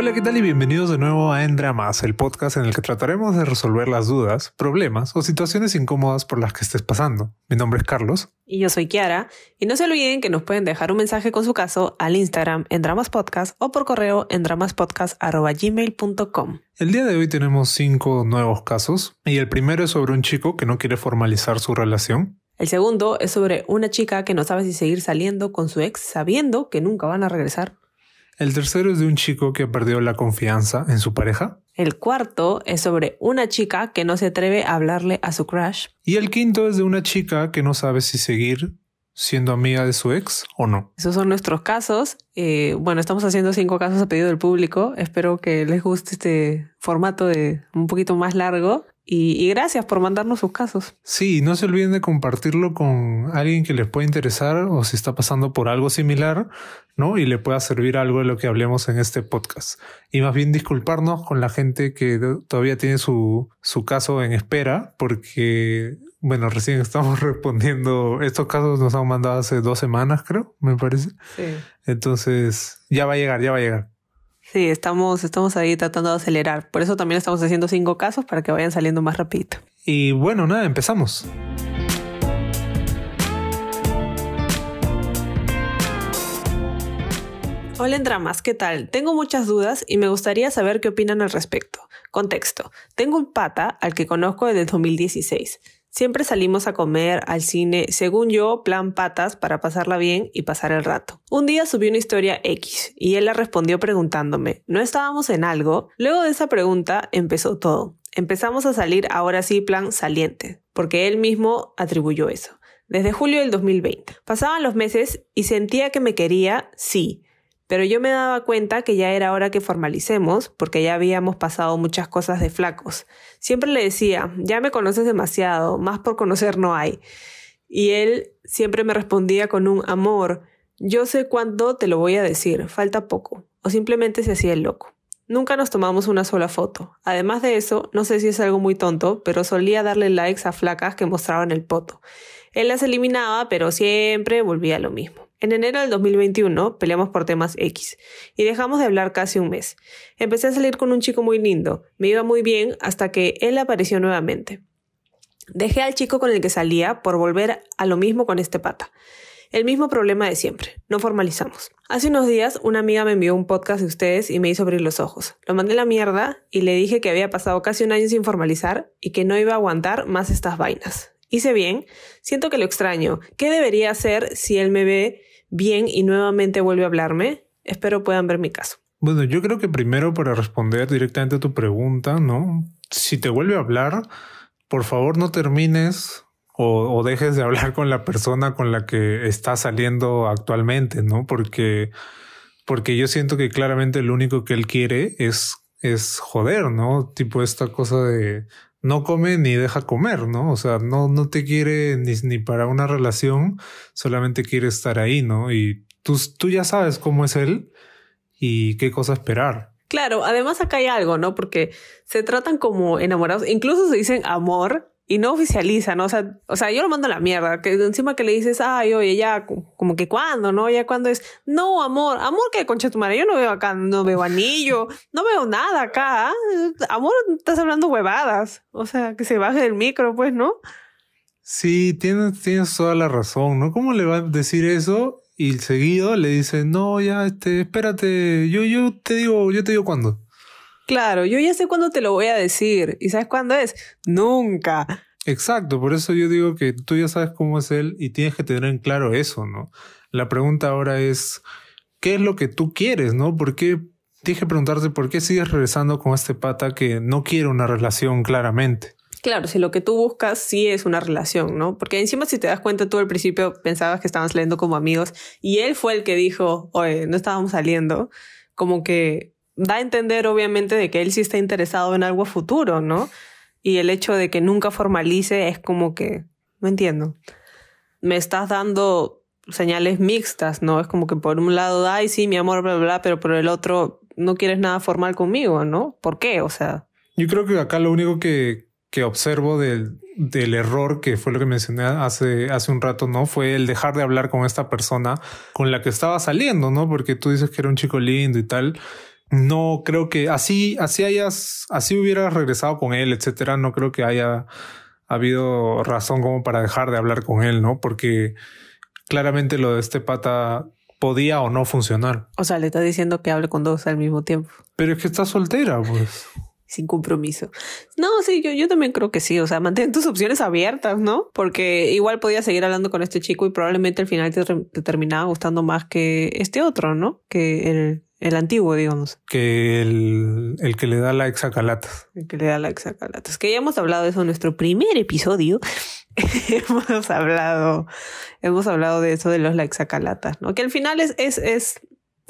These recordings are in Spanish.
Hola, ¿qué tal? Y bienvenidos de nuevo a En Dramas, el podcast en el que trataremos de resolver las dudas, problemas o situaciones incómodas por las que estés pasando. Mi nombre es Carlos. Y yo soy Kiara. Y no se olviden que nos pueden dejar un mensaje con su caso al Instagram en Dramas Podcast o por correo en dramaspodcast.gmail.com. El día de hoy tenemos cinco nuevos casos y el primero es sobre un chico que no quiere formalizar su relación. El segundo es sobre una chica que no sabe si seguir saliendo con su ex sabiendo que nunca van a regresar. El tercero es de un chico que perdió la confianza en su pareja. El cuarto es sobre una chica que no se atreve a hablarle a su crush. Y el quinto es de una chica que no sabe si seguir siendo amiga de su ex o no. Esos son nuestros casos. Eh, bueno, estamos haciendo cinco casos a pedido del público. Espero que les guste este formato de un poquito más largo. Y, gracias por mandarnos sus casos. Sí, no se olviden de compartirlo con alguien que les pueda interesar o si está pasando por algo similar, ¿no? Y le pueda servir algo de lo que hablemos en este podcast. Y más bien disculparnos con la gente que todavía tiene su, su caso en espera, porque, bueno, recién estamos respondiendo. Estos casos nos han mandado hace dos semanas, creo, me parece. Sí. Entonces, ya va a llegar, ya va a llegar. Sí, estamos, estamos ahí tratando de acelerar. Por eso también estamos haciendo cinco casos para que vayan saliendo más rapidito. Y bueno, nada, empezamos. Hola en dramas, ¿qué tal? Tengo muchas dudas y me gustaría saber qué opinan al respecto. Contexto. Tengo un pata al que conozco desde 2016. Siempre salimos a comer, al cine, según yo, plan patas para pasarla bien y pasar el rato. Un día subí una historia X y él la respondió preguntándome, ¿no estábamos en algo? Luego de esa pregunta empezó todo. Empezamos a salir ahora sí plan saliente, porque él mismo atribuyó eso. Desde julio del 2020. Pasaban los meses y sentía que me quería, sí, pero yo me daba cuenta que ya era hora que formalicemos, porque ya habíamos pasado muchas cosas de flacos. Siempre le decía, ya me conoces demasiado, más por conocer no hay. Y él siempre me respondía con un amor, yo sé cuándo te lo voy a decir, falta poco. O simplemente se hacía el loco. Nunca nos tomamos una sola foto. Además de eso, no sé si es algo muy tonto, pero solía darle likes a flacas que mostraban el poto. Él las eliminaba, pero siempre volvía lo mismo. En enero del 2021 peleamos por temas X y dejamos de hablar casi un mes. Empecé a salir con un chico muy lindo, me iba muy bien hasta que él apareció nuevamente. Dejé al chico con el que salía por volver a lo mismo con este pata. El mismo problema de siempre, no formalizamos. Hace unos días una amiga me envió un podcast de ustedes y me hizo abrir los ojos. Lo mandé a la mierda y le dije que había pasado casi un año sin formalizar y que no iba a aguantar más estas vainas. Hice bien, siento que lo extraño. ¿Qué debería hacer si él me ve bien y nuevamente vuelve a hablarme? Espero puedan ver mi caso. Bueno, yo creo que primero para responder directamente a tu pregunta, ¿no? Si te vuelve a hablar, por favor no termines o, dejes de hablar con la persona con la que estás saliendo actualmente, ¿no? Porque, porque yo siento que claramente lo único que él quiere es, es joder, ¿no? Tipo esta cosa de no come ni deja comer, ¿no? O sea, no, no te quiere ni, ni para una relación, solamente quiere estar ahí, ¿no? Y tú, tú ya sabes cómo es él y qué cosa esperar. Claro, además acá hay algo, ¿no? Porque se tratan como enamorados, incluso se dicen amor y no oficializan, ¿no? O sea, o sea, yo lo mando a la mierda, que encima que le dices, ay, oye, ya, como que cuándo, ¿no? Ya cuando es, no, amor, amor que concha tu madre, yo no veo acá, no veo anillo, no veo nada acá, amor, estás hablando huevadas, o sea, que se baje del micro, pues, ¿no? Sí, tienes, tienes toda la razón, ¿no? ¿Cómo le va a decir eso? Y seguido le dice, no, ya, este, espérate, yo, yo te digo, yo te digo cuándo. Claro, yo ya sé cuándo te lo voy a decir. ¿Y sabes cuándo es? Nunca. Exacto, por eso yo digo que tú ya sabes cómo es él y tienes que tener en claro eso, ¿no? La pregunta ahora es, ¿qué es lo que tú quieres, no? ¿Por qué? Tienes que preguntarte por qué sigues regresando con este pata que no quiere una relación claramente. Claro, si lo que tú buscas sí es una relación, ¿no? Porque encima si te das cuenta tú al principio pensabas que estaban saliendo como amigos y él fue el que dijo, oye, no estábamos saliendo, como que da a entender obviamente de que él sí está interesado en algo futuro, ¿no? Y el hecho de que nunca formalice es como que, no entiendo. Me estás dando señales mixtas, ¿no? Es como que por un lado, ay, sí, mi amor, bla, bla, bla, pero por el otro no quieres nada formal conmigo, ¿no? ¿Por qué? O sea. Yo creo que acá lo único que, que observo del, del error que fue lo que mencioné hace, hace un rato, ¿no? Fue el dejar de hablar con esta persona con la que estaba saliendo, ¿no? Porque tú dices que era un chico lindo y tal no creo que así, así hayas, así hubieras regresado con él, etcétera. No creo que haya habido razón como para dejar de hablar con él, ¿no? Porque claramente lo de este pata podía o no funcionar. O sea, le está diciendo que hable con dos al mismo tiempo. Pero es que está soltera, pues. Sin compromiso. No, sí, yo, yo también creo que sí. O sea, mantén tus opciones abiertas, ¿no? Porque igual podía seguir hablando con este chico y probablemente al final te, te terminaba gustando más que este otro, ¿no? Que el, el antiguo, digamos. Que el, el que le da la exacalatas. El que le da la exacalatas. Que ya hemos hablado de eso en nuestro primer episodio. hemos hablado, hemos hablado de eso de los likes acalatas, ¿no? Que al final es, es, es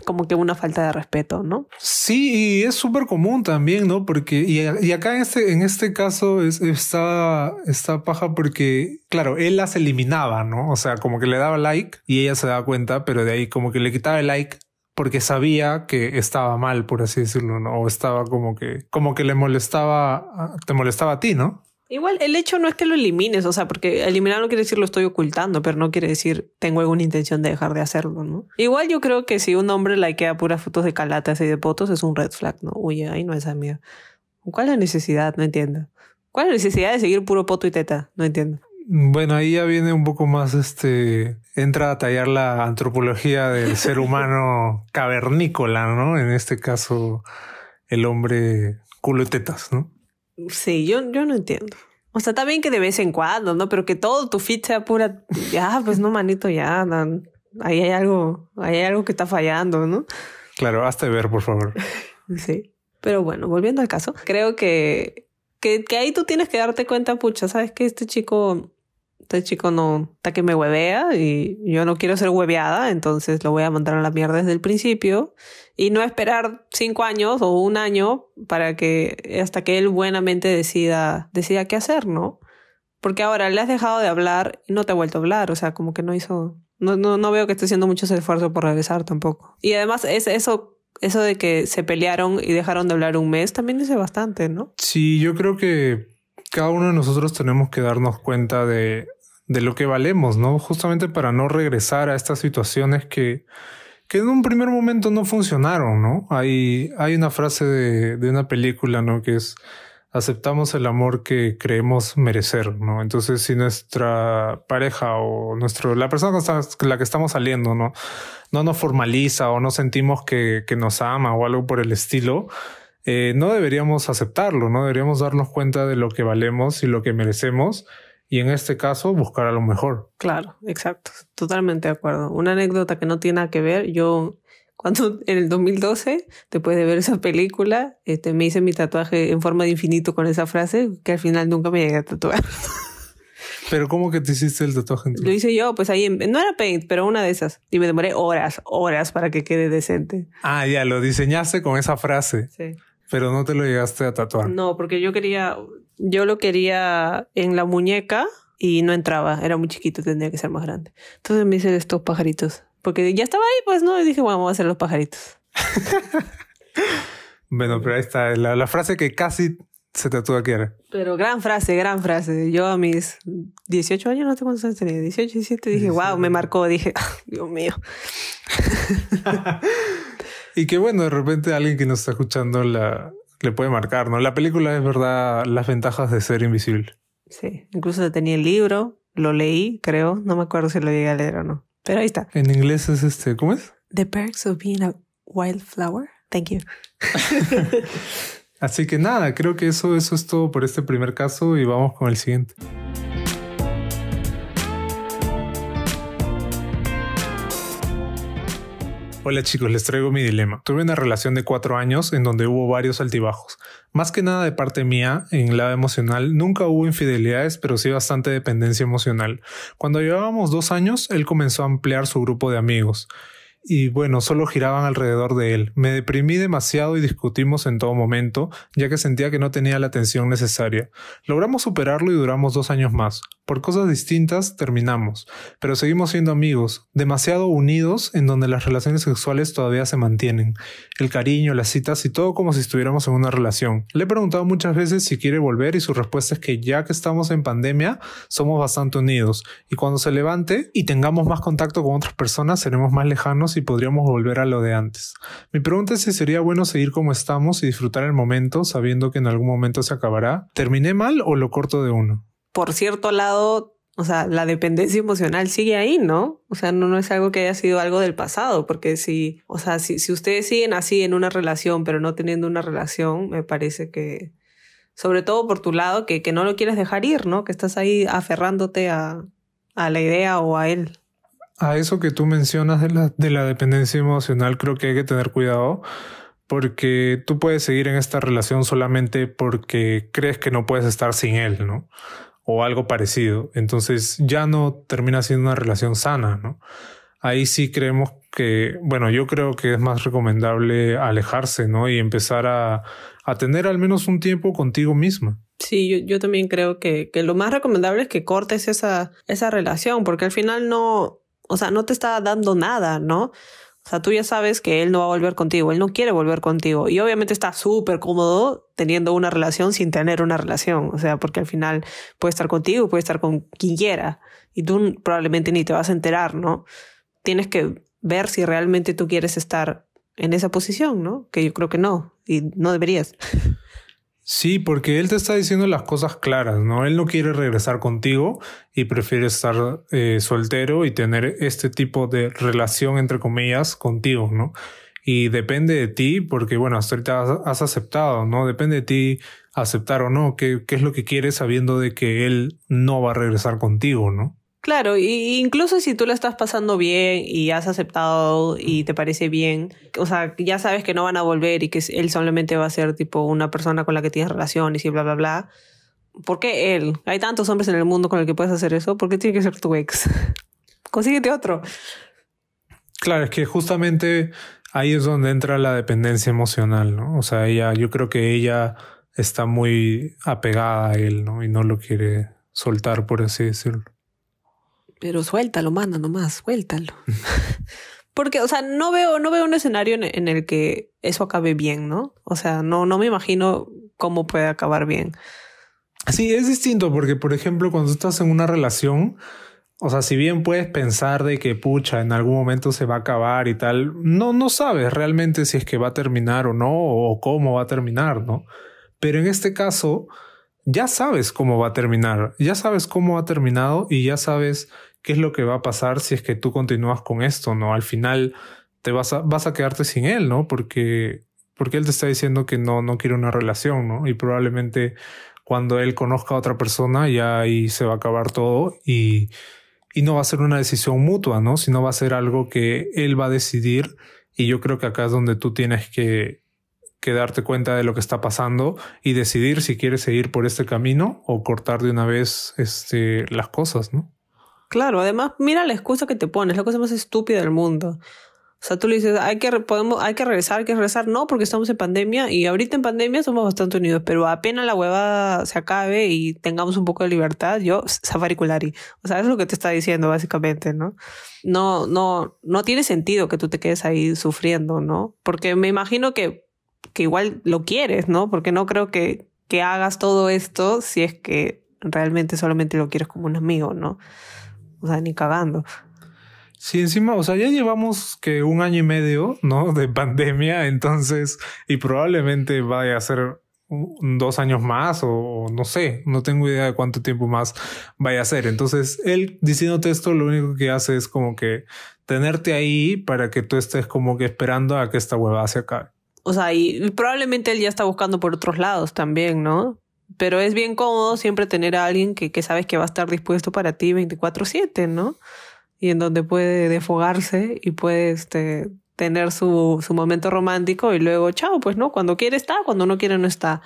como que una falta de respeto, ¿no? Sí, y es súper común también, ¿no? Porque, y, y, acá en este, en este caso es, está, está paja porque, claro, él las eliminaba, ¿no? O sea, como que le daba like y ella se daba cuenta, pero de ahí como que le quitaba el like porque sabía que estaba mal, por así decirlo, ¿no? O estaba como que, como que le molestaba, te molestaba a ti, ¿no? Igual el hecho no es que lo elimines, o sea, porque eliminar no quiere decir lo estoy ocultando, pero no quiere decir tengo alguna intención de dejar de hacerlo, ¿no? Igual yo creo que si un hombre likea puras fotos de calatas y de potos es un red flag, ¿no? Uy, ahí no es amiga. ¿Cuál es la necesidad? No entiendo. ¿Cuál es la necesidad de seguir puro poto y teta? No entiendo. Bueno, ahí ya viene un poco más este. Entra a tallar la antropología del ser humano cavernícola, ¿no? En este caso, el hombre culo y tetas, ¿no? Sí, yo, yo no entiendo. O sea, está bien que de vez en cuando, ¿no? Pero que todo tu feed sea pura. Ya, pues no, manito, ya. Ahí hay algo, ahí hay algo que está fallando, ¿no? Claro, hasta ver, por favor. sí. Pero bueno, volviendo al caso, creo que, que, que ahí tú tienes que darte cuenta, pucha, sabes que este chico este chico no está que me huevea y yo no quiero ser hueveada, entonces lo voy a mandar a la mierda desde el principio y no esperar cinco años o un año para que hasta que él buenamente decida, decida qué hacer, ¿no? Porque ahora le has dejado de hablar y no te ha vuelto a hablar, o sea, como que no hizo, no, no, no veo que esté haciendo mucho esfuerzo por regresar tampoco. Y además es eso, eso de que se pelearon y dejaron de hablar un mes también dice bastante, ¿no? Sí, yo creo que cada uno de nosotros tenemos que darnos cuenta de de lo que valemos, ¿no? Justamente para no regresar a estas situaciones que, que en un primer momento no funcionaron, ¿no? Hay, hay una frase de, de una película, ¿no? Que es aceptamos el amor que creemos merecer, ¿no? Entonces, si nuestra pareja o nuestro, la persona con la que estamos saliendo, ¿no? No nos formaliza o no sentimos que, que nos ama o algo por el estilo, eh, no deberíamos aceptarlo, ¿no? Deberíamos darnos cuenta de lo que valemos y lo que merecemos y en este caso buscar a lo mejor. Claro, exacto, totalmente de acuerdo. Una anécdota que no tiene nada que ver, yo cuando en el 2012, después de ver esa película, este, me hice mi tatuaje en forma de infinito con esa frase que al final nunca me llegué a tatuar. Pero ¿cómo que te hiciste el tatuaje? Lo hice yo, pues ahí, no era paint, pero una de esas. Y me demoré horas, horas para que quede decente. Ah, ya, lo diseñaste con esa frase. Sí. Pero no te lo llegaste a tatuar. No, porque yo quería, yo lo quería en la muñeca y no entraba, era muy chiquito, tendría que ser más grande. Entonces me hice estos pajaritos, porque ya estaba ahí, pues no, y dije, bueno, vamos a hacer los pajaritos. bueno, pero ahí está, la, frase que casi se tatúa que era. Pero gran frase, gran frase. Yo a mis 18 años, no sé cuántos años tenía, 18, 17, dije, wow, me marcó, dije, Dios mío. Y que bueno, de repente alguien que nos está escuchando la, le puede marcar, ¿no? La película es verdad las ventajas de ser invisible. Sí, incluso tenía el libro, lo leí, creo, no me acuerdo si lo llegué a leer o no. Pero ahí está. En inglés es este, ¿cómo es? The Perks of Being a Wildflower. Thank you. Así que nada, creo que eso, eso es todo por este primer caso y vamos con el siguiente. Hola chicos, les traigo mi dilema. Tuve una relación de cuatro años en donde hubo varios altibajos. Más que nada de parte mía, en lado emocional, nunca hubo infidelidades, pero sí bastante dependencia emocional. Cuando llevábamos dos años, él comenzó a ampliar su grupo de amigos y bueno, solo giraban alrededor de él. Me deprimí demasiado y discutimos en todo momento, ya que sentía que no tenía la atención necesaria. Logramos superarlo y duramos dos años más. Por cosas distintas terminamos, pero seguimos siendo amigos, demasiado unidos en donde las relaciones sexuales todavía se mantienen. El cariño, las citas y todo como si estuviéramos en una relación. Le he preguntado muchas veces si quiere volver y su respuesta es que ya que estamos en pandemia, somos bastante unidos y cuando se levante y tengamos más contacto con otras personas, seremos más lejanos y podríamos volver a lo de antes. Mi pregunta es si sería bueno seguir como estamos y disfrutar el momento sabiendo que en algún momento se acabará. ¿Terminé mal o lo corto de uno? por cierto lado, o sea, la dependencia emocional sigue ahí, ¿no? O sea, no, es algo que haya sido algo del pasado, porque si, o sea, si, ustedes siguen así en una relación, pero no teniendo una relación, me parece que, sobre todo por tu lado, que, no lo quieres dejar ir, ¿no? Que estás ahí aferrándote a la idea o a él. A eso que tú mencionas de la, de la dependencia emocional, creo que hay que tener cuidado porque tú puedes seguir en esta relación solamente porque crees que no puedes estar sin él, ¿no? o algo parecido. Entonces ya no termina siendo una relación sana, ¿no? Ahí sí creemos que, bueno, yo creo que es más recomendable alejarse, ¿no? Y empezar a, a tener al menos un tiempo contigo misma. Sí, yo, yo también creo que, que, lo más recomendable es que cortes esa, esa relación, porque al final no, o sea, no te está dando nada, ¿no? O sea, tú ya sabes que él no va a volver contigo, él no quiere volver contigo. Y obviamente está súper cómodo teniendo una relación sin tener una relación. O sea, porque al final puede estar contigo, puede estar con quien quiera. Y tú probablemente ni te vas a enterar, ¿no? Tienes que ver si realmente tú quieres estar en esa posición, ¿no? Que yo creo que no. Y no deberías. Sí, porque él te está diciendo las cosas claras, ¿no? Él no quiere regresar contigo y prefiere estar eh, soltero y tener este tipo de relación, entre comillas, contigo, ¿no? Y depende de ti, porque bueno, hasta ahorita has, aceptado, ¿no? Depende de ti aceptar o no, qué, qué es lo que quieres sabiendo de que él no va a regresar contigo, ¿no? Claro, y incluso si tú la estás pasando bien y has aceptado y te parece bien, o sea, ya sabes que no van a volver y que él solamente va a ser tipo una persona con la que tienes relaciones y bla, bla, bla. ¿Por qué él? Hay tantos hombres en el mundo con el que puedes hacer eso. ¿Por qué tiene que ser tu ex? Consíguete otro. Claro, es que justamente ahí es donde entra la dependencia emocional, ¿no? O sea, ella, yo creo que ella está muy apegada a él, ¿no? Y no lo quiere soltar, por así decirlo. Pero suéltalo, manda nomás, suéltalo. Porque, o sea, no veo, no veo un escenario en, el que eso acabe bien, ¿no? O sea, no, no me imagino cómo puede acabar bien. Sí, es distinto porque, por ejemplo, cuando estás en una relación, o sea, si bien puedes pensar de que pucha, en algún momento se va a acabar y tal, no, no sabes realmente si es que va a terminar o no, o cómo va a terminar, ¿no? Pero en este caso, ya sabes cómo va a terminar, ya sabes cómo ha terminado y ya sabes qué es lo que va a pasar si es que tú continúas con esto, ¿no? Al final te vas a, vas a quedarte sin él, ¿no? Porque, porque él te está diciendo que no, no quiere una relación, ¿no? Y probablemente cuando él conozca a otra persona ya ahí se va a acabar todo y, y no va a ser una decisión mutua, ¿no? Sino va a ser algo que él va a decidir y yo creo que acá es donde tú tienes que, que darte cuenta de lo que está pasando y decidir si quieres seguir por este camino o cortar de una vez este, las cosas, ¿no? Claro, además, mira la excusa que te pones, la cosa más estúpida del mundo. O sea, tú le dices, hay que, podemos, hay que regresar, hay que regresar. No, porque estamos en pandemia y ahorita en pandemia somos bastante unidos, pero apenas la hueva se acabe y tengamos un poco de libertad, yo, Safariculari. O sea, eso es lo que te está diciendo básicamente, ¿no? No, no, no tiene sentido que tú te quedes ahí sufriendo, ¿no? Porque me imagino que, que igual lo quieres, ¿no? Porque no creo que, que hagas todo esto si es que realmente solamente lo quieres como un amigo, ¿no? O sea, ni cagando. Sí, encima, o sea, ya llevamos que un año y medio, ¿no? De pandemia, entonces, y probablemente vaya a ser dos años más o no sé, no tengo idea de cuánto tiempo más vaya a ser. Entonces, él diciéndote esto, lo único que hace es como que tenerte ahí para que tú estés como que esperando a que esta hueva se acabe. O sea, y probablemente él ya está buscando por otros lados también, ¿no? Pero es bien cómodo siempre tener a alguien que, que sabes que va a estar dispuesto para ti 24/7, ¿no? Y en donde puede desfogarse y puede este, tener su, su momento romántico y luego, chao, pues no, cuando quiere está, cuando no quiere no está.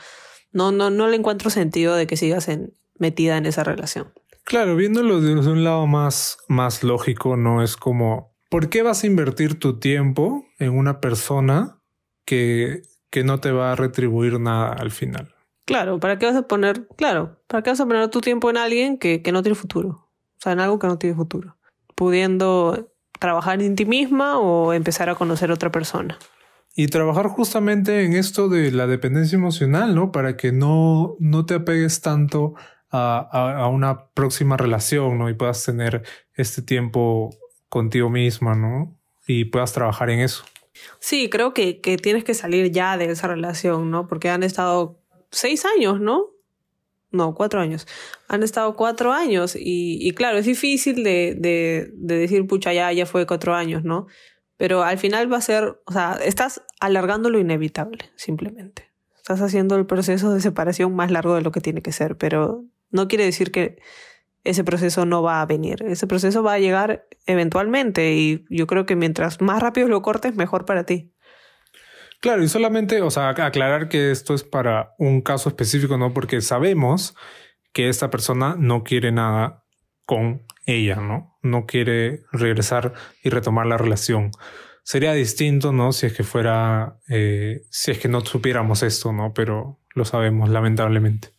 No, no, no le encuentro sentido de que sigas en, metida en esa relación. Claro, viéndolo desde un lado más, más lógico, no es como, ¿por qué vas a invertir tu tiempo en una persona que, que no te va a retribuir nada al final? Claro, ¿para qué vas a poner, claro, para qué vas a poner tu tiempo en alguien que, que no tiene futuro? O sea, en algo que no tiene futuro. Pudiendo trabajar en ti misma o empezar a conocer a otra persona. Y trabajar justamente en esto de la dependencia emocional, ¿no? Para que no, no te apegues tanto a, a, una próxima relación, ¿no? Y puedas tener este tiempo contigo misma, ¿no? Y puedas trabajar en eso. Sí, creo que, que tienes que salir ya de esa relación, ¿no? Porque han estado seis años, ¿no? No, cuatro años. Han estado cuatro años y, y claro, es difícil de, de, de, decir, pucha, ya, ya fue cuatro años, ¿no? Pero al final va a ser, o sea, estás alargando lo inevitable, simplemente. Estás haciendo el proceso de separación más largo de lo que tiene que ser, pero no quiere decir que ese proceso no va a venir. Ese proceso va a llegar eventualmente y yo creo que mientras más rápido lo cortes, mejor para ti. Claro, y solamente, o sea, aclarar que esto es para un caso específico, ¿no? Porque sabemos que esta persona no quiere nada con ella, ¿no? No quiere regresar y retomar la relación. Sería distinto, ¿no? Si es que fuera, eh, si es que no supiéramos esto, ¿no? Pero lo sabemos, lamentablemente.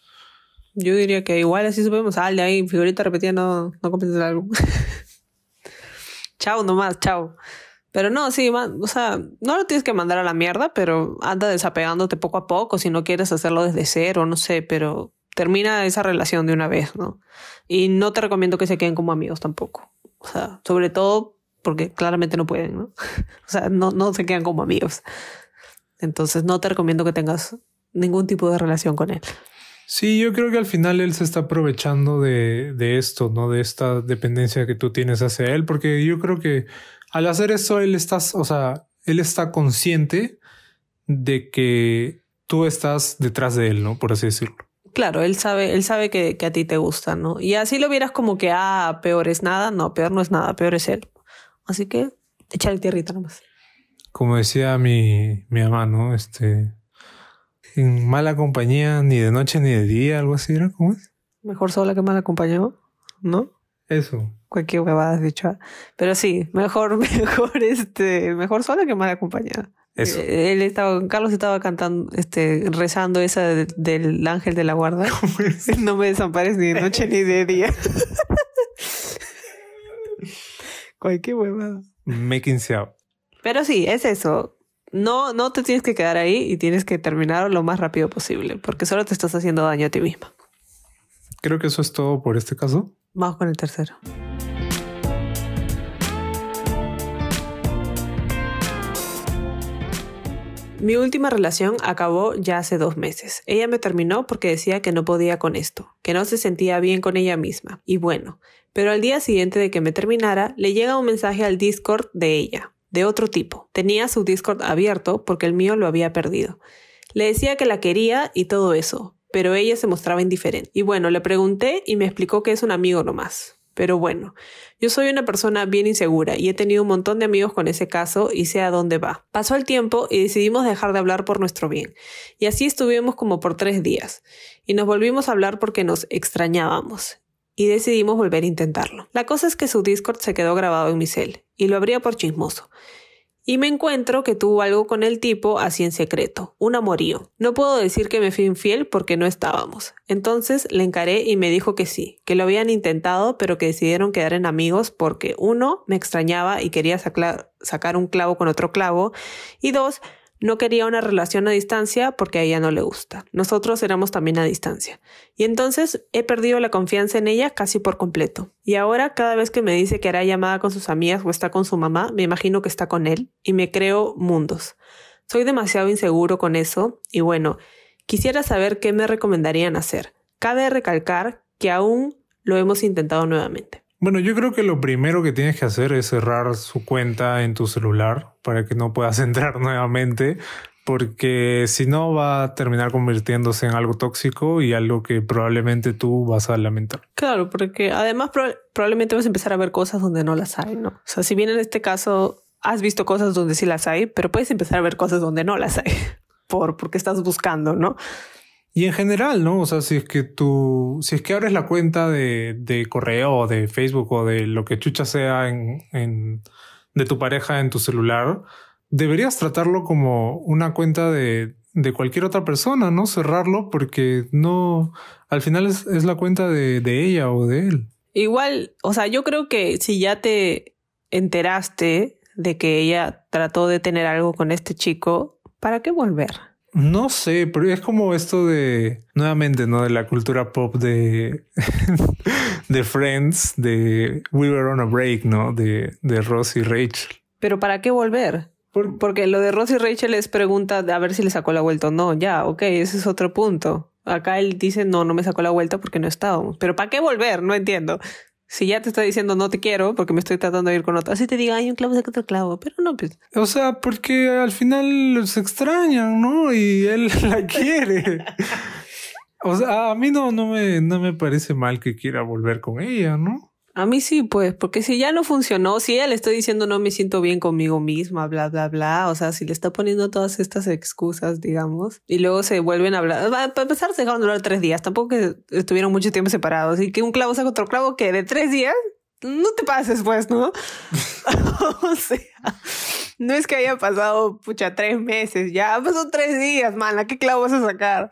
Yo diría que igual así supimos, ah, de ahí, figurita repetida, no, no el álbum. chao nomás, chao. Pero no, sí, o sea, no lo tienes que mandar a la mierda, pero anda desapegándote poco a poco si no quieres hacerlo desde cero, no sé, pero termina esa relación de una vez, ¿no? Y no te recomiendo que se queden como amigos tampoco. O sea, sobre todo porque claramente no pueden, ¿no? o sea, no, no se quedan como amigos. Entonces no te recomiendo que tengas ningún tipo de relación con él. Sí, yo creo que al final él se está aprovechando de, de esto, ¿no? De esta dependencia que tú tienes hacia él, porque yo creo que al hacer eso, él está, o sea, él está consciente de que tú estás detrás de él, ¿no? Por así decirlo. Claro, él sabe, él sabe que, que a ti te gusta, ¿no? Y así lo vieras como que, ah, peor es nada. No, peor no es nada, peor es él. Así que échale tierrita nomás. Como decía mi, mi mamá, ¿no? Este, en mala compañía, ni de noche ni de día, algo así, ¿no? ¿Cómo es? Mejor sola que mal acompañado, ¿no? Eso. Cualquier huevada has dicho. ¿ah? Sí, mejor, mejor, este, mejor sola que mal acompañada. Eso. Eh, él estaba, Carlos estaba cantando, este, rezando esa del ángel de la guarda. No me desampares ni de noche ni de día. Cualquier huevada. Making out. Pero sí, es eso. No, no te tienes que quedar ahí y tienes que terminar lo más rápido posible, porque solo te estás haciendo daño a ti misma. Creo que eso es todo por este caso. Vamos con el tercero. Mi última relación acabó ya hace dos meses. Ella me terminó porque decía que no podía con esto, que no se sentía bien con ella misma. Y bueno, pero al día siguiente de que me terminara, le llega un mensaje al Discord de ella, de otro tipo. Tenía su Discord abierto porque el mío lo había perdido. Le decía que la quería y todo eso, pero ella se mostraba indiferente. Y bueno, le pregunté y me explicó que es un amigo nomás. Pero bueno, yo soy una persona bien insegura y he tenido un montón de amigos con ese caso y sé a dónde va. Pasó el tiempo y decidimos dejar de hablar por nuestro bien. Y así estuvimos como por tres días. Y nos volvimos a hablar porque nos extrañábamos. Y decidimos volver a intentarlo. La cosa es que su Discord se quedó grabado en mi cel y lo abría por chismoso y me encuentro que tuvo algo con el tipo así en secreto, un amorío. No puedo decir que me fui infiel porque no estábamos. Entonces le encaré y me dijo que sí, que lo habían intentado pero que decidieron quedar en amigos porque uno, me extrañaba y quería sacar un clavo con otro clavo y dos, no quería una relación a distancia porque a ella no le gusta. Nosotros éramos también a distancia. Y entonces he perdido la confianza en ella casi por completo. Y ahora cada vez que me dice que hará llamada con sus amigas o está con su mamá, me imagino que está con él y me creo mundos. Soy demasiado inseguro con eso y bueno, quisiera saber qué me recomendarían hacer. Cabe recalcar que aún lo hemos intentado nuevamente. Bueno, yo creo que lo primero que tienes que hacer es cerrar su cuenta en tu celular para que no puedas entrar nuevamente, porque si no va a terminar convirtiéndose en algo tóxico y algo que probablemente tú vas a lamentar. Claro, porque además probablemente vas a empezar a ver cosas donde no las hay, ¿no? O sea, si bien en este caso has visto cosas donde sí las hay, pero puedes empezar a ver cosas donde no las hay, por porque estás buscando, ¿no? Y en general, ¿no? O sea, si es que tú, si es que abres la cuenta de, de correo o de Facebook o de lo que chucha sea en, en, de tu pareja en tu celular, deberías tratarlo como una cuenta de, de cualquier otra persona, ¿no? Cerrarlo porque no, al final es, es la cuenta de, de ella o de él. Igual, o sea, yo creo que si ya te enteraste de que ella trató de tener algo con este chico, ¿para qué volver? No sé, pero es como esto de, nuevamente, ¿no? De la cultura pop de, de Friends, de We Were on a Break, ¿no? De, de Ross y Rachel. Pero ¿para qué volver? Porque lo de Ross y Rachel les pregunta a ver si le sacó la vuelta o no. Ya, ok, ese es otro punto. Acá él dice, no, no me sacó la vuelta porque no estábamos. Pero ¿para qué volver? No entiendo. Si ya te está diciendo no te quiero porque me estoy tratando de ir con otro, así te diga, hay un clavo, saca otro clavo, pero no, pues. O sea, porque al final se extrañan, ¿no? Y él la quiere. o sea, a mí no, no, me, no me parece mal que quiera volver con ella, ¿no? A mí sí, pues, porque si ya no funcionó, si ella le está diciendo no me siento bien conmigo misma, bla, bla, bla, o sea, si le está poniendo todas estas excusas, digamos, y luego se vuelven a hablar, para empezar se dejaron de hablar tres días, tampoco que estuvieron mucho tiempo separados, y que un clavo saca otro clavo que de tres días, no te pases, pues, ¿no? o sea, no es que haya pasado, pucha, tres meses, ya pasó tres días, man, qué clavo vas a sacar?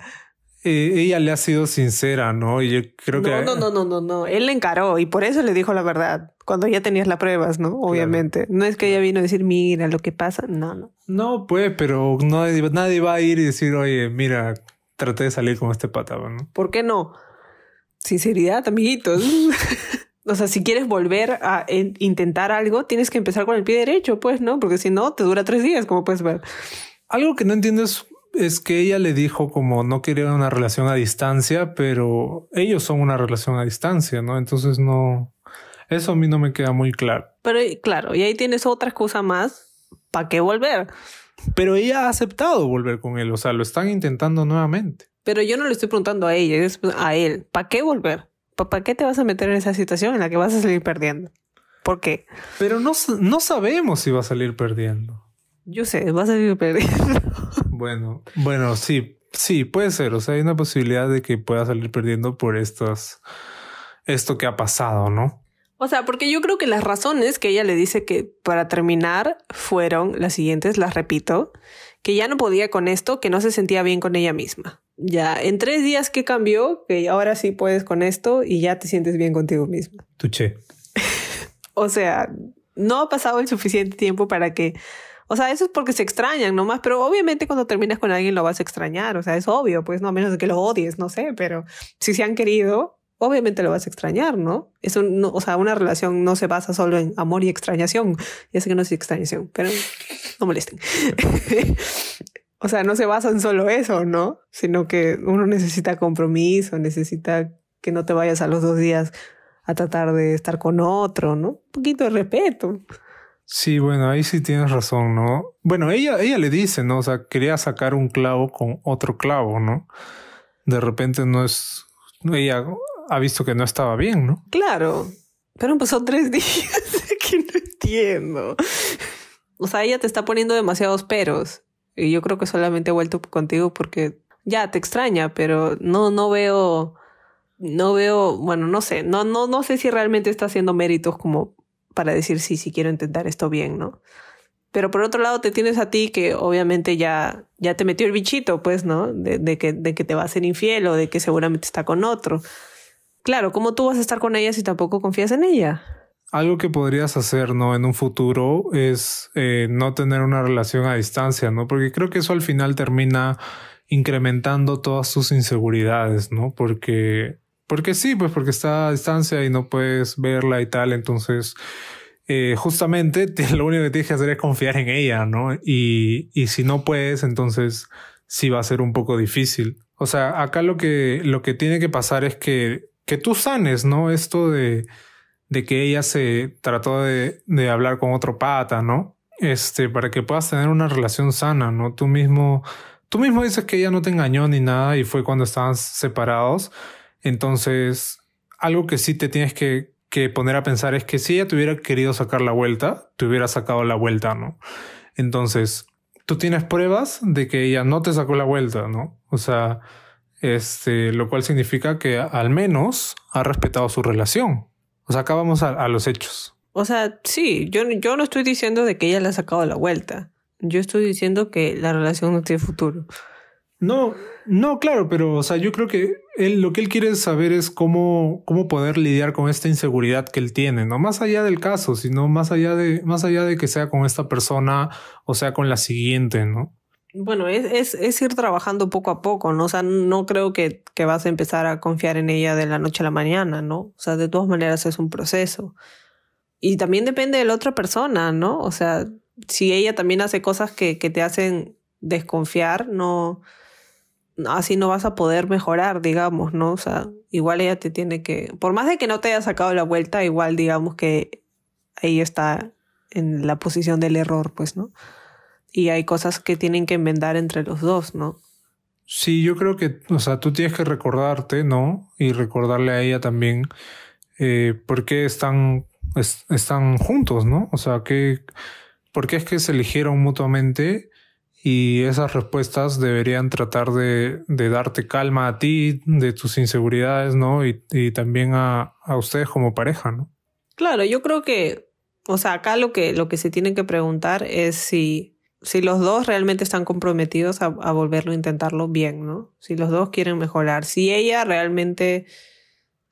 Eh, ella le ha sido sincera, ¿no? Y yo creo que... No, no, no, no, no. Él le encaró y por eso le dijo la verdad. Cuando ya tenías las pruebas, ¿no? Obviamente. No es que ella vino a decir, mira lo que pasa. No, no. No, pues, pero no, nadie va a ir y decir, oye, mira, traté de salir con este pata, ¿no? ¿Por qué no? Sinceridad, amiguitos. o sea, si quieres volver a intentar algo, tienes que empezar con el pie derecho, pues, ¿no? Porque si no, te dura tres días, como puedes ver. Algo que no entiendo es es que ella le dijo como no quería una relación a distancia, pero ellos son una relación a distancia, ¿no? Entonces no, eso a mí no me queda muy claro. Pero claro, y ahí tienes otra excusa más, ¿para qué volver? Pero ella ha aceptado volver con él, o sea, lo están intentando nuevamente. Pero yo no le estoy preguntando a ella, es a él, ¿para qué volver? ¿Para qué te vas a meter en esa situación en la que vas a salir perdiendo? ¿Por qué? Pero no, no sabemos si va a salir perdiendo. Yo sé, va a salir perdiendo. Bueno, bueno, sí, sí, puede ser. O sea, hay una posibilidad de que pueda salir perdiendo por estos, esto que ha pasado, ¿no? O sea, porque yo creo que las razones que ella le dice que para terminar fueron las siguientes, las repito, que ya no podía con esto, que no se sentía bien con ella misma. Ya, en tres días que cambió, que ahora sí puedes con esto y ya te sientes bien contigo misma. Tuche. o sea, no ha pasado el suficiente tiempo para que o sea, eso es porque se extrañan nomás, pero obviamente cuando terminas con alguien lo vas a extrañar, o sea, es obvio, pues no a menos de que lo odies, no sé, pero si se han querido, obviamente lo vas a extrañar, ¿no? Eso no, o sea, una relación no se basa solo en amor y extrañación. Ya sé que no es extrañación, pero no molesten. o sea, no se basa en solo eso, ¿no? Sino que uno necesita compromiso, necesita que no te vayas a los dos días a tratar de estar con otro, ¿no? Un poquito de respeto. Sí, bueno, ahí sí tienes razón, ¿no? Bueno, ella, ella le dice, ¿no? O sea, quería sacar un clavo con otro clavo, ¿no? De repente no es. Ella ha visto que no estaba bien, ¿no? Claro, pero pasó tres días que no entiendo. O sea, ella te está poniendo demasiados peros. Y yo creo que solamente he vuelto contigo porque ya te extraña, pero no, no veo. No veo, bueno, no sé, no, no, no sé si realmente está haciendo méritos como para decir sí, sí quiero intentar esto bien, ¿no? Pero por otro lado te tienes a ti que obviamente ya, ya te metió el bichito, pues, ¿no? De, que, de que te va a ser infiel o de que seguramente está con otro. Claro, ¿cómo tú vas a estar con ella si tampoco confías en ella? Algo que podrías hacer, ¿no? En un futuro es eh, no tener una relación a distancia, ¿no? Porque creo que eso al final termina incrementando todas tus inseguridades, ¿no? Porque porque sí, pues porque está a distancia y no puedes verla y tal. Entonces, eh, justamente lo único que tienes que hacer es confiar en ella, ¿no? Y, y si no puedes, entonces sí va a ser un poco difícil. O sea, acá lo que, lo que tiene que pasar es que, que tú sanes, ¿no? Esto de, de que ella se trató de, de hablar con otro pata, ¿no? Este, para que puedas tener una relación sana, ¿no? Tú mismo, tú mismo dices que ella no te engañó ni nada y fue cuando estaban separados entonces, algo que sí te tienes que, poner a pensar es que si ella te hubiera querido sacar la vuelta, te hubiera sacado la vuelta, ¿no? Entonces, tú tienes pruebas de que ella no te sacó la vuelta, ¿no? O sea, este, lo cual significa que al menos ha respetado su relación. O sea, acá vamos a, los hechos. O sea, sí, yo, yo no estoy diciendo de que ella le ha sacado la vuelta. Yo estoy diciendo que la relación no tiene futuro. No, no, claro, pero o sea, yo creo que él lo que él quiere saber es cómo, cómo poder lidiar con esta inseguridad que él tiene, no más allá del caso, sino más allá de, más allá de que sea con esta persona o sea con la siguiente, ¿no? Bueno, es, es, ir trabajando poco a poco, ¿no? O sea, no creo que, que vas a empezar a confiar en ella de la noche a la mañana, ¿no? O sea, de todas maneras es un proceso. Y también depende de la otra persona, ¿no? O sea, si ella también hace cosas que, que te hacen desconfiar, no, así no vas a poder mejorar, digamos, ¿no? O sea, igual ella te tiene que, por más de que no te haya sacado la vuelta, igual digamos que ella está en la posición del error, pues, ¿no? y hay cosas que tienen que enmendar entre los dos, ¿no? Sí, yo creo que, o sea, tú tienes que recordarte, ¿no? Y recordarle a ella también eh, por qué están, están juntos, ¿no? O sea, que, por qué es que se eligieron mutuamente y esas respuestas deberían tratar de, darte calma a ti, de tus inseguridades, ¿no? Y, también a, a ustedes como pareja, ¿no? Claro, yo creo que, o sea, acá lo que, lo que se tiene que preguntar es si si los dos realmente están comprometidos a, volverlo a intentarlo bien, ¿no? Si los dos quieren mejorar, si ella realmente,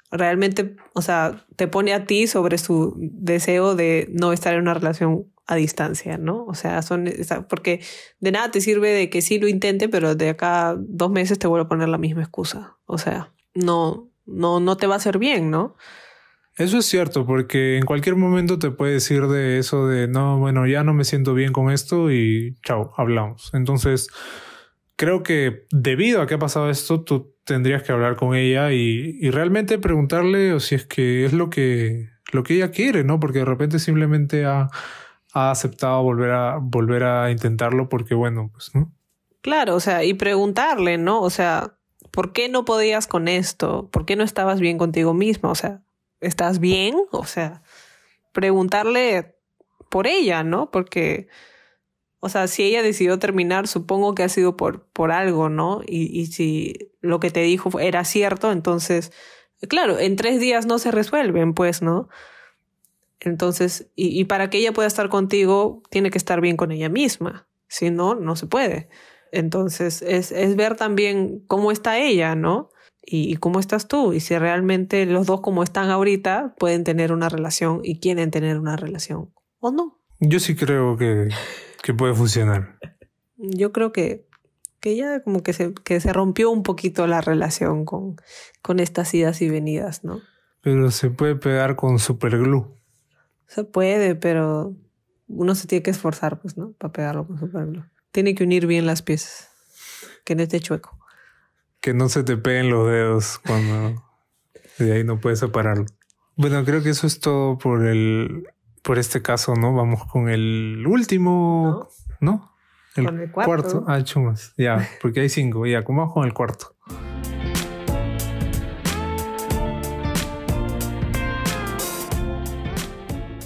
realmente, o sea, te pone a ti sobre su deseo de no estar en una relación a distancia, ¿no? O sea, son, porque de nada te sirve de que sí lo intente, pero de acá dos meses te vuelvo a poner la misma excusa. O sea, no, no, no te va a hacer bien, ¿no? Eso es cierto, porque en cualquier momento te puede decir de eso de no, bueno, ya no me siento bien con esto y chao, hablamos. Entonces, creo que debido a que ha pasado esto, tú tendrías que hablar con ella y, realmente preguntarle o si es que es lo que, lo que ella quiere, ¿no? Porque de repente simplemente ha, ha aceptado volver a, volver a intentarlo porque, bueno, pues, ¿no? Claro, o sea, y preguntarle, ¿no? O sea, ¿por qué no podías con esto? ¿Por qué no estabas bien contigo mismo? O sea, ¿estás bien? O sea, preguntarle por ella, ¿no? Porque, o sea, si ella decidió terminar, supongo que ha sido por, por algo, ¿no? Y, y si lo que te dijo era cierto, entonces, claro, en tres días no se resuelven, pues, ¿no? Entonces, y, y para que ella pueda estar contigo, tiene que estar bien con ella misma. Si no, no se puede. Entonces, es, es ver también cómo está ella, ¿no? y, cómo estás tú y si realmente los dos como están ahorita pueden tener una relación y quieren tener una relación o no. Yo sí creo que, que puede funcionar. Yo creo que, que ya como que se, que se rompió un poquito la relación con, con estas idas y venidas, ¿no? Pero se puede pegar con superglue. Se puede, pero uno se tiene que esforzar, pues, ¿no? Para pegarlo con superglue. Tiene que unir bien las piezas, que no esté chueco que no se te peguen los dedos cuando de ahí no puedes separarlo. Bueno, creo que eso es todo por el por este caso, ¿no? Vamos con el último, ¿no? El, con el cuarto. Ah, chumas. Ya, porque hay cinco. Ya, ¿cómo vamos con el cuarto?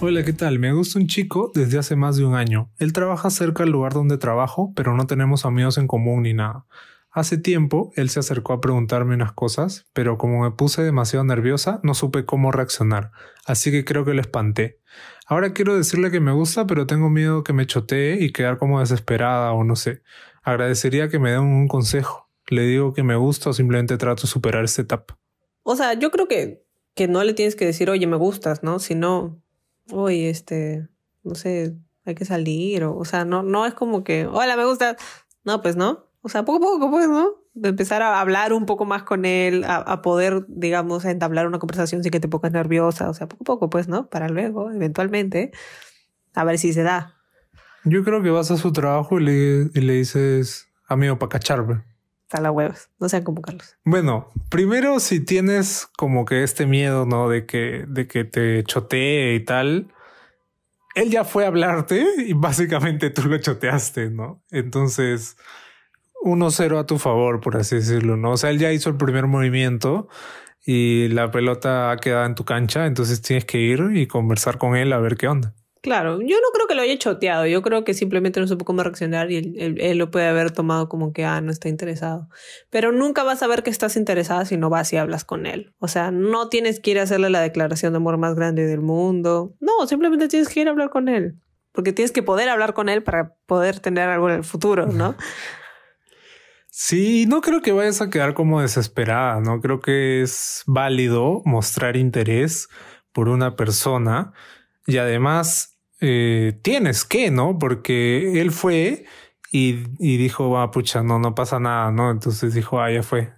Hola, ¿qué tal? Me gusta un chico desde hace más de un año. Él trabaja cerca del lugar donde trabajo, pero no tenemos amigos en común ni nada. Hace tiempo él se acercó a preguntarme unas cosas, pero como me puse demasiado nerviosa, no supe cómo reaccionar, así que creo que lo espanté. Ahora quiero decirle que me gusta, pero tengo miedo que me chotee y quedar como desesperada o no sé. Agradecería que me den un consejo. Le digo que me gusta o simplemente trato de superar esta etapa. O sea, yo creo que, que no le tienes que decir, oye, me gustas, ¿no? Sino, oye, este, no sé, hay que salir, o, o sea, no, no es como que, hola, me gusta. No, pues no. O sea, poco a poco, pues, ¿no? De empezar a hablar un poco más con él, a, poder, digamos, entablar una conversación sin que te pongas nerviosa. O sea, poco a poco, pues, ¿no? Para luego, eventualmente, a ver si se da. Yo creo que vas a su trabajo y le, y le dices, amigo, para cacharme. No sean como Carlos. Bueno, primero si tienes como que este miedo, ¿no? De que, de que te chotee y tal, él ya fue a hablarte y básicamente tú lo choteaste, ¿no? Entonces, 1-0 a tu favor, por así decirlo, ¿no? O sea, él ya hizo el primer movimiento y la pelota ha quedado en tu cancha, entonces tienes que ir y conversar con él a ver qué onda. Claro, yo no creo que lo haya choteado, yo creo que simplemente no supo cómo reaccionar y él, lo puede haber tomado como que, ah, no está interesado. Pero nunca vas a ver que estás interesada si no vas y hablas con él. O sea, no tienes que ir a hacerle la declaración de amor más grande del mundo. No, simplemente tienes que ir a hablar con él. Porque tienes que poder hablar con él para poder tener algo en el futuro, ¿no? Sí, no creo que vayas a quedar como desesperada, ¿no? Creo que es válido mostrar interés por una persona y además eh, tienes que, ¿no? Porque él fue y, dijo, ah, pucha, no, no pasa nada, ¿no? Entonces dijo, ah, ya fue.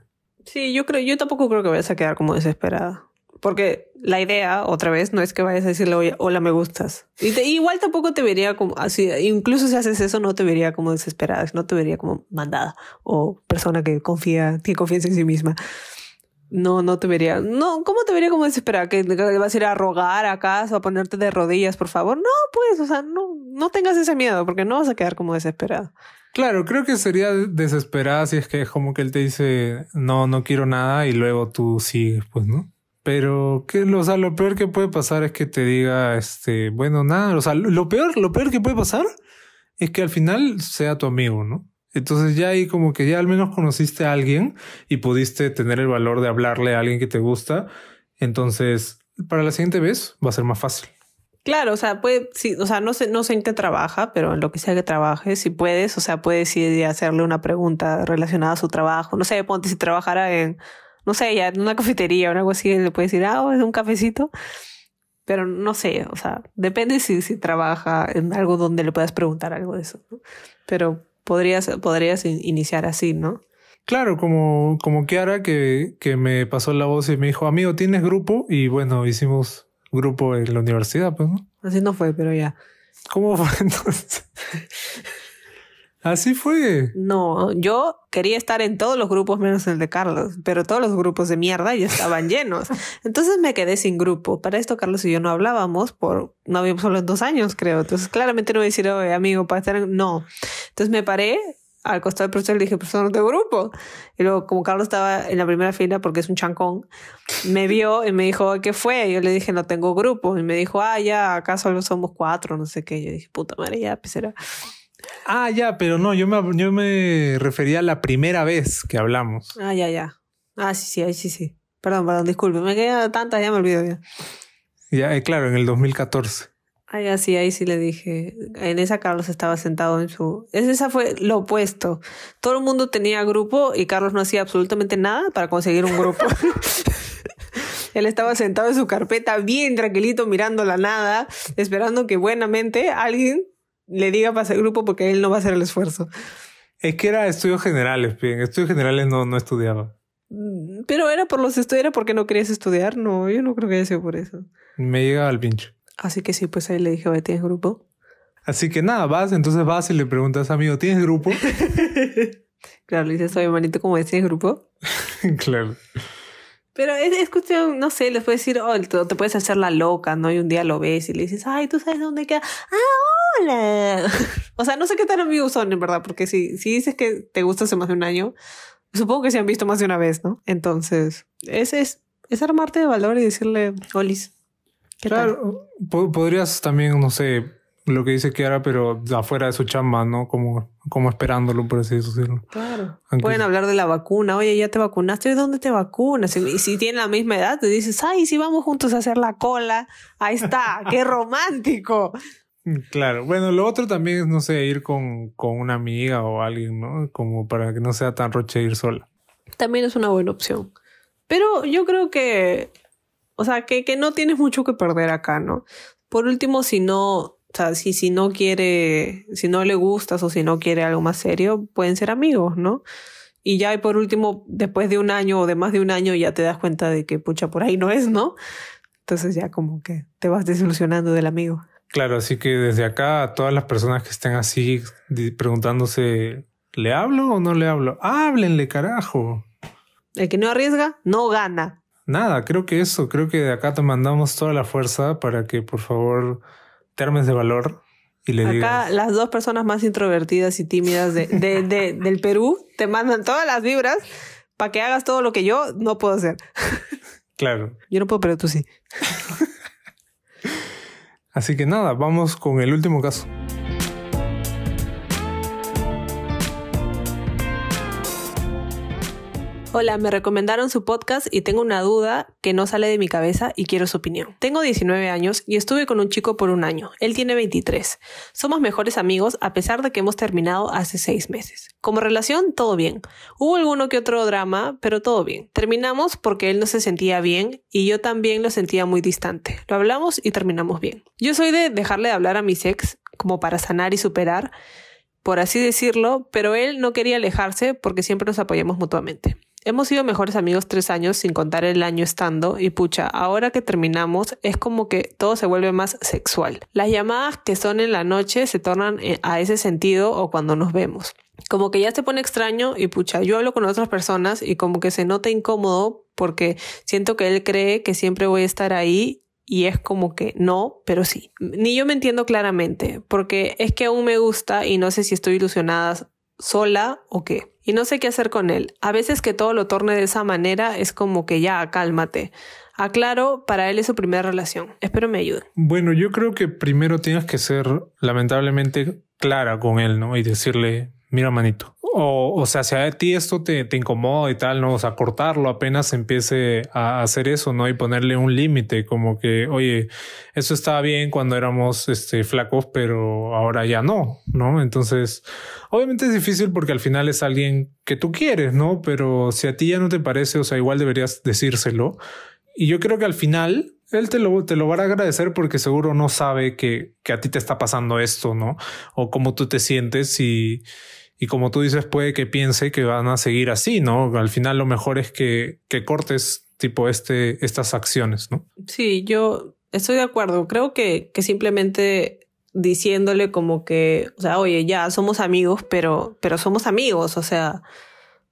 Sí, yo creo, yo tampoco creo que vayas a quedar como desesperada. Porque la idea, otra vez, no es que vayas a decirle, oye, hola, me gustas. Y igual tampoco te vería como así, incluso si haces eso, no te vería como desesperada, no te vería como mandada o persona que confía, tiene confianza en sí misma. No, no te vería. No, ¿cómo te vería como desesperada? ¿Que, vas a ir a rogar acaso, a ponerte de rodillas, por favor? No, pues, o sea, no, no tengas ese miedo, porque no vas a quedar como desesperada. Claro, creo que sería desesperada si es que es como que él te dice, no, no quiero nada, y luego tú sigues, pues, ¿no? Pero que, o sea, lo peor que puede pasar es que te diga, este, bueno, nada, o sea, lo peor, lo peor que puede pasar es que al final sea tu amigo, ¿no? Entonces ya ahí como que ya al menos conociste a alguien y pudiste tener el valor de hablarle a alguien que te gusta. Entonces, para la siguiente vez va a ser más fácil. Claro, o sea, puede, sí, o sea, no sé, no sé en qué trabaja, pero en lo que sea que trabaje, si puedes, o sea, puedes ir a hacerle una pregunta relacionada a su trabajo. No sé, ponte si trabajara en, no sé, ya en una cafetería o algo así, le puedes decir, ah, oh, es un cafecito. Pero no sé, o sea, depende si, si trabaja en algo donde le puedas preguntar algo de eso. Pero podrías, podrías iniciar así, ¿no? Claro, como, como Kiara que, que me pasó la voz y me dijo, amigo, ¿tienes grupo? Y bueno, hicimos grupo en la universidad, pues, ¿no? Así no fue, pero ya. ¿Cómo fue entonces? Así fue. No, yo quería estar en todos los grupos menos el de Carlos, pero todos los grupos de mierda ya estaban llenos. Entonces me quedé sin grupo. Para esto Carlos y yo no hablábamos por, no habíamos solo en dos años, creo. Entonces claramente no decir, oye, amigo, para estar en... No. Entonces me paré al costado del profesor y le dije, profesor, no tengo grupo. Y luego, como Carlos estaba en la primera fila porque es un chancón, me vio y me dijo, ¿qué fue? Y yo le dije, no tengo grupo. Y me dijo, ah, ya, acá solo somos cuatro, no sé qué. Yo dije, puta madre, ya, pues era. Ah, ya, pero no, yo me, yo me refería a la primera vez que hablamos. Ah, ya, ya. Ah, sí, sí, sí, sí. Perdón, perdón, disculpe, me queda tantas, ya me olvido ya. Ya, eh, claro, en el 2014. Ah, ya, sí, ahí sí le dije. En esa Carlos estaba sentado en su... Esa fue lo opuesto. Todo el mundo tenía grupo y Carlos no hacía absolutamente nada para conseguir un grupo. Él estaba sentado en su carpeta, bien tranquilito, mirando la nada, esperando que buenamente alguien le diga para hacer grupo porque él no va a hacer el esfuerzo. Es que era estudios generales, bien. Estudios generales no, no estudiaba. Mm, pero era por los estudios, era porque no querías estudiar. No, yo no creo que haya sido por eso. Me llega al pincho. Así que sí, pues ahí le dije, ¿tienes grupo? Así que nada, vas, entonces vas y le preguntas, amigo, ¿tienes grupo? claro, le dices, oye, manito, ¿cómo es? ¿Tienes grupo? claro. Pero es, cuestión, no sé, les puedes decir, oh, te, puedes hacer la loca, ¿no? Y un día lo ves y le dices, ay, ¿tú sabes dónde queda? ¡Ah, hola! o sea, no sé qué tan amigos son, en verdad, porque si, si dices que te gusta hace más de un año, supongo que se han visto más de una vez, ¿no? Entonces, ese es, es armarte de valor y decirle, Olis. claro, podrías también, no sé, lo que dice Kiara, pero afuera de su chamba, ¿no? Como, como esperándolo, por así decirlo. Claro. Pueden hablar de la vacuna. Oye, ya te vacunaste. ¿De dónde te vacunas? Y si tienen la misma edad, te dices, ay, si vamos juntos a hacer la cola. Ahí está. ¡Qué romántico! Claro. Bueno, lo otro también es, no sé, ir con, con una amiga o alguien, ¿no? Como para que no sea tan roche ir sola. También es una buena opción. Pero yo creo que, o sea, que, que no tienes mucho que perder acá, ¿no? Por último, si no, o sea, si, si no quiere, si no le gustas o si no quiere algo más serio, pueden ser amigos, ¿no? Y ya por último, después de un año o de más de un año, ya te das cuenta de que pucha, por ahí no es, ¿no? Entonces ya como que te vas desilusionando del amigo. Claro, así que desde acá a todas las personas que estén así preguntándose, ¿le hablo o no le hablo? Háblenle, carajo. El que no arriesga, no gana. Nada, creo que eso, creo que de acá te mandamos toda la fuerza para que por favor termes de valor y le Acá las dos personas más introvertidas y tímidas de, de, del Perú te mandan todas las vibras para que hagas todo lo que yo no puedo hacer. Claro. Yo no puedo, pero tú sí. Así que nada, vamos con el último caso. Hola, me recomendaron su podcast y tengo una duda que no sale de mi cabeza y quiero su opinión. Tengo 19 años y estuve con un chico por un año. Él tiene 23. Somos mejores amigos a pesar de que hemos terminado hace 6 meses. Como relación, todo bien. Hubo alguno que otro drama, pero todo bien. Terminamos porque él no se sentía bien y yo también lo sentía muy distante. Lo hablamos y terminamos bien. Yo soy de dejarle de hablar a mi ex como para sanar y superar por así decirlo, pero él no quería alejarse porque siempre nos apoyamos mutuamente. Hemos sido mejores amigos tres años sin contar el año estando y pucha, ahora que terminamos es como que todo se vuelve más sexual. Las llamadas que son en la noche se tornan eh, a ese sentido o cuando nos vemos. Como que ya se pone extraño y pucha, yo hablo con otras personas y como que se nota incómodo porque siento que él cree que siempre voy a estar ahí y es como que no, pero sí. Ni yo me entiendo claramente, porque es que aún me gusta y no sé si estoy ilusionada sola o qué y no sé qué hacer con él. A veces que todo lo torne de esa manera es como que ya, cálmate. Aclaro, para él es su primera relación. Espero me ayude. Bueno, yo creo que primero tienes que ser lamentablemente clara con él, ¿no? Y decirle, mira, manito, o, o sea, si a ti esto te, te, incomoda y tal, ¿no? O sea, cortarlo apenas empiece a hacer eso, ¿no? Y ponerle un límite, como que, oye, eso estaba bien cuando éramos este, flacos, pero ahora ya no, ¿no? Entonces, obviamente es difícil porque al final es alguien que tú quieres, ¿no? Pero si a ti ya no te parece, o sea, igual deberías decírselo. Y yo creo que al final él te lo, te lo va a agradecer porque seguro no sabe que, que a ti te está pasando esto, ¿no? O cómo tú te sientes y y como tú dices, puede que piense que van a seguir así, ¿no? Al final lo mejor es que, que cortes tipo este, estas acciones, ¿no? Sí, yo estoy de acuerdo. Creo que, que simplemente diciéndole como que, o sea, oye, ya somos amigos, pero, pero somos amigos, o sea,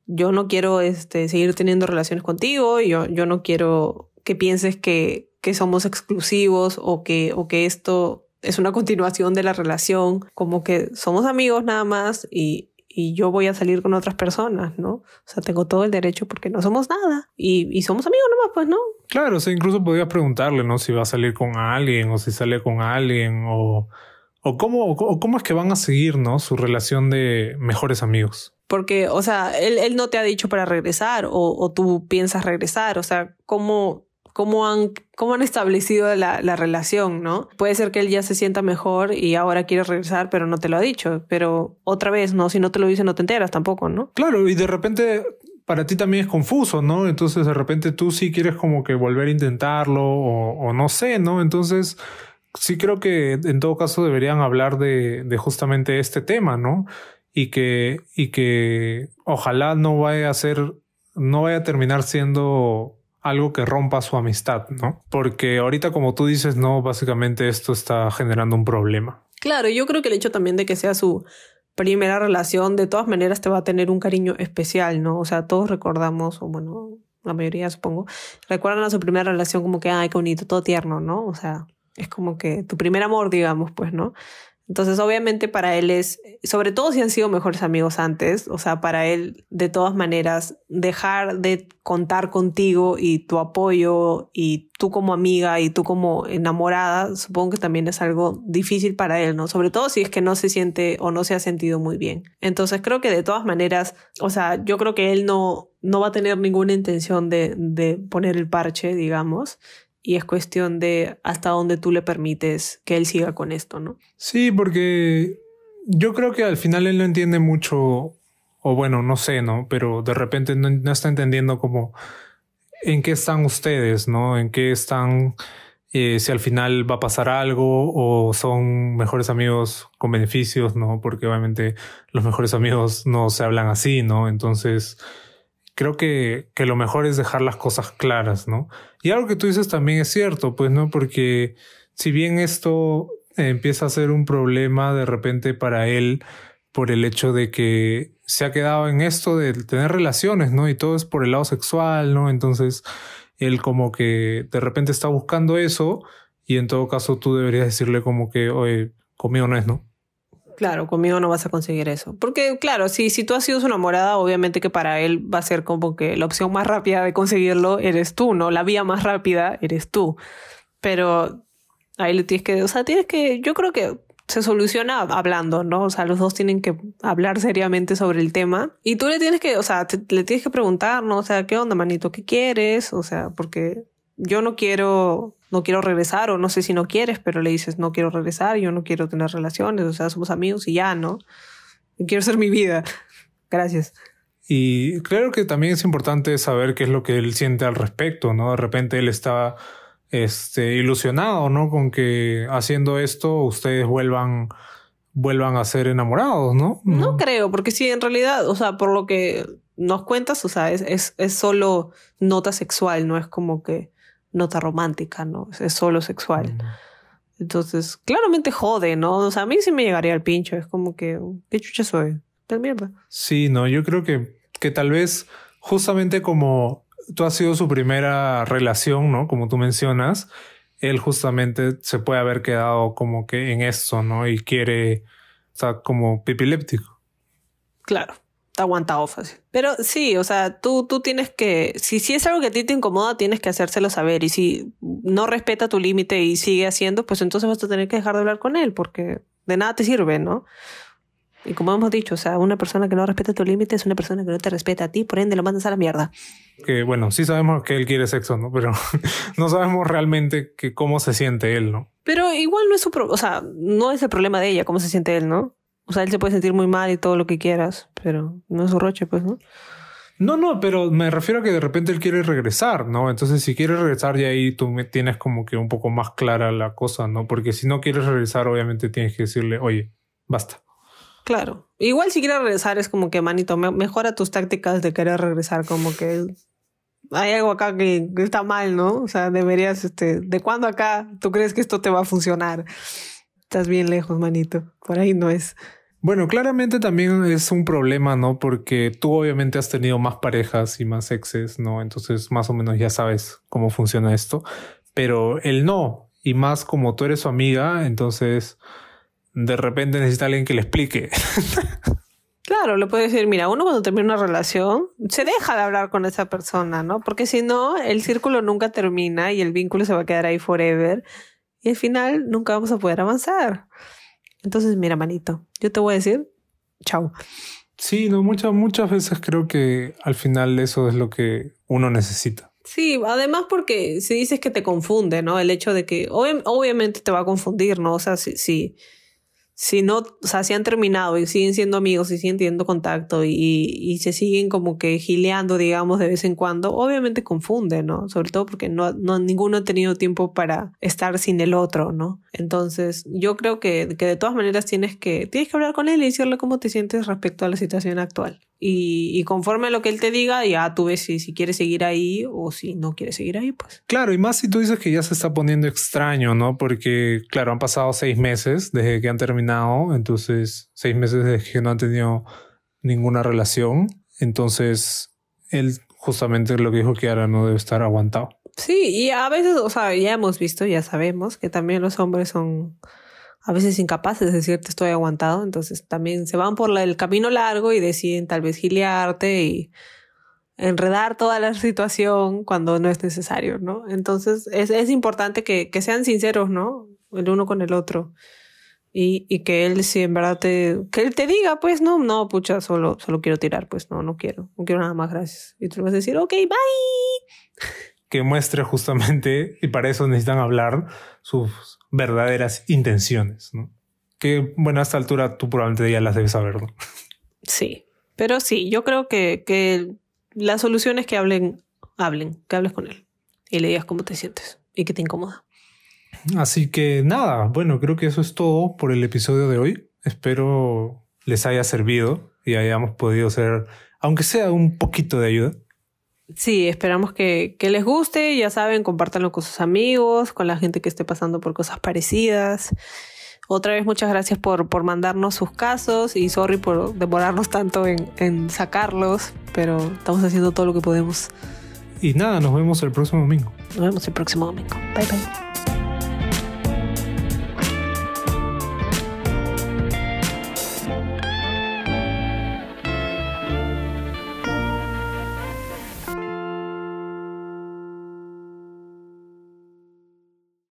yo no quiero este, seguir teniendo relaciones contigo, yo, yo no quiero que pienses que, que somos exclusivos o que, o que esto es una continuación de la relación, como que somos amigos nada más y, y yo voy a salir con otras personas, ¿no? O sea, tengo todo el derecho porque no somos nada y, y somos amigos nomás, pues, ¿no? Claro, o sea, incluso podrías preguntarle, ¿no? Si va a salir con alguien o si sale con alguien o, o, cómo, o cómo es que van a seguir, ¿no? Su relación de mejores amigos. Porque, o sea, él, él no te ha dicho para regresar o, o tú piensas regresar, o sea, ¿cómo cómo han, cómo han establecido la, la, relación, ¿no? Puede ser que él ya se sienta mejor y ahora quiere regresar, pero no te lo ha dicho. Pero otra vez, ¿no? Si no te lo dice, no te enteras tampoco, ¿no? Claro, y de repente para ti también es confuso, ¿no? Entonces de repente tú sí quieres como que volver a intentarlo o, o no sé, ¿no? Entonces sí creo que en todo caso deberían hablar de, de justamente este tema, ¿no? Y que, y que ojalá no vaya a ser, no vaya a terminar siendo algo que rompa su amistad, ¿no? Porque ahorita, como tú dices, no, básicamente esto está generando un problema. Claro, yo creo que el hecho también de que sea su primera relación, de todas maneras te va a tener un cariño especial, ¿no? O sea, todos recordamos, o bueno, la mayoría supongo, recuerdan a su primera relación como que, ay, qué bonito, todo tierno, ¿no? O sea, es como que tu primer amor, digamos, pues, ¿no? Entonces, obviamente para él es, sobre todo si han sido mejores amigos antes, o sea, para él, de todas maneras, dejar de contar contigo y tu apoyo y tú como amiga y tú como enamorada, supongo que también es algo difícil para él, ¿no? Sobre todo si es que no se siente o no se ha sentido muy bien. Entonces, creo que de todas maneras, o sea, yo creo que él no, no va a tener ninguna intención de, de poner el parche, digamos y es cuestión de hasta dónde tú le permites que él siga con esto, ¿no? Sí, porque yo creo que al final él no entiende mucho, o bueno, no sé, ¿no? Pero de repente no, está entendiendo como en qué están ustedes, ¿no? En qué están, eh, si al final va a pasar algo o son mejores amigos con beneficios, ¿no? Porque obviamente los mejores amigos no se hablan así, ¿no? Entonces creo que, que lo mejor es dejar las cosas claras, ¿no? Y algo que tú dices también es cierto, pues, ¿no? Porque si bien esto empieza a ser un problema de repente para él por el hecho de que se ha quedado en esto de tener relaciones, ¿no? Y todo es por el lado sexual, ¿no? Entonces, él como que de repente está buscando eso y en todo caso tú deberías decirle como que, oye, conmigo no es, ¿no? Claro, conmigo no vas a conseguir eso. Porque, claro, si, si tú has sido su enamorada, obviamente que para él va a ser como que la opción más rápida de conseguirlo eres tú, ¿no? La vía más rápida eres tú. Pero ahí le tienes que, o sea, tienes que, yo creo que se soluciona hablando, ¿no? O sea, los dos tienen que hablar seriamente sobre el tema. Y tú le tienes que, o sea, le tienes que preguntar, ¿no? O sea, ¿qué onda, manito? ¿Qué quieres? O sea, porque yo no quiero, no quiero regresar, o no sé si no quieres, pero le dices, no quiero regresar, yo no quiero tener relaciones, o sea, somos amigos y ya, ¿no? quiero ser mi vida. Gracias. Y creo que también es importante saber qué es lo que él siente al respecto, ¿no? De repente él está este, ilusionado, ¿no? Con que haciendo esto ustedes vuelvan, vuelvan a ser enamorados, ¿no? No, creo, porque sí, en realidad, o sea, por lo que nos cuentas, o sea, es, es, es solo nota sexual, no es como que nota romántica, ¿no? Es solo sexual. Entonces, claramente jode, ¿no? O sea, a mí sí me llegaría al pincho. Es como que, ¿qué chucha soy? Tal mierda. Sí, no, yo creo que, que tal vez justamente como tú has sido su primera relación, ¿no? Como tú mencionas, él justamente se puede haber quedado como que en eso, ¿no? Y quiere, o sea, como pipiléptico. Claro aguantado fácil. Pero sí, o sea, tú, tú tienes que, si, si es algo que a ti te incomoda, tienes que hacérselo saber. Y si no respeta tu límite y sigue haciendo, pues entonces vas a tener que dejar de hablar con él, porque de nada te sirve, ¿no? Y como hemos dicho, o sea, una persona que no respeta tu límite es una persona que no te respeta a ti, por ende lo mandas a la mierda. Que bueno, sí sabemos que él quiere sexo, ¿no? Pero no sabemos realmente que cómo se siente él, ¿no? Pero igual no es su problema, o sea, no es el problema de ella, cómo se siente él, ¿no? O sea, él se puede sentir muy mal y todo lo que quieras, pero no es su roche, pues, ¿no? No, no, pero me refiero a que de repente él quiere regresar, ¿no? Entonces, si quiere regresar, ya ahí tú tienes como que un poco más clara la cosa, ¿no? Porque si no quieres regresar, obviamente tienes que decirle, oye, basta. Claro. Igual si quieres regresar es como que, manito, mejora tus tácticas de querer regresar, como que hay algo acá que, está mal, ¿no? O sea, deberías, este, ¿de cuándo acá tú crees que esto te va a funcionar? Estás bien lejos, manito. Por ahí no es. Bueno, claramente también es un problema, ¿no? Porque tú obviamente has tenido más parejas y más exes, ¿no? Entonces más o menos ya sabes cómo funciona esto. Pero él no. Y más como tú eres su amiga, entonces de repente necesita alguien que le explique. Claro, le puede decir, mira, uno cuando termina una relación se deja de hablar con esa persona, ¿no? Porque si no, el círculo nunca termina y el vínculo se va a quedar ahí forever y al final nunca vamos a poder avanzar. Entonces, mira, manito, yo te voy a decir, chao. Sí, no, muchas, muchas veces creo que al final eso es lo que uno necesita. Sí, además porque si dices que te confunde, ¿no? El hecho de que obviamente te va a confundir, ¿no? O sea, si, si, si no, o sea, si han terminado y siguen siendo amigos y siguen teniendo contacto y, y, se siguen como que gileando, digamos, de vez en cuando, obviamente confunde, ¿no? Sobre todo porque no, no, ninguno ha tenido tiempo para estar sin el otro, ¿no? Entonces, yo creo que, que de todas maneras tienes que, tienes que hablar con él y decirle cómo te sientes respecto a la situación actual. Y, y, conforme a lo que él te diga, ya tú ves si, si quieres seguir ahí o si no quieres seguir ahí, pues. Claro, y más si tú dices que ya se está poniendo extraño, ¿no? Porque, claro, han pasado seis meses desde que han terminado, entonces seis meses desde que no han tenido ninguna relación. Entonces, él justamente lo que dijo que ahora no debe estar aguantado. Sí, y a veces, o sea, ya hemos visto, ya sabemos que también los hombres son a veces incapaces de decirte estoy aguantado, entonces también se van por el camino largo y deciden tal vez gilearte y enredar toda la situación cuando no es necesario, ¿no? Entonces es, es importante que, que, sean sinceros, ¿no? El uno con el otro. Y, y, que él si en verdad te, que él te diga, pues no, no, pucha, solo, solo quiero tirar, pues no, no quiero, no quiero nada más, gracias. Y tú vas a decir, ok, bye. Que muestre justamente, y para eso necesitan hablar, sus verdaderas intenciones, ¿no? Que, bueno, a esta altura tú probablemente ya las debes saber, ¿no? Sí, pero sí, yo creo que, que la solución es que hablen, hablen, que hables con él y le digas cómo te sientes y que te incomoda. Así que nada, bueno, creo que eso es todo por el episodio de hoy. Espero les haya servido y hayamos podido ser, aunque sea un poquito de ayuda. Sí, esperamos que, que, les guste. Ya saben, compártanlo con sus amigos, con la gente que esté pasando por cosas parecidas. Otra vez, muchas gracias por, por mandarnos sus casos y sorry por demorarnos tanto en, en sacarlos, pero estamos haciendo todo lo que podemos. Y nada, nos vemos el próximo domingo. Nos vemos el próximo domingo. Bye bye.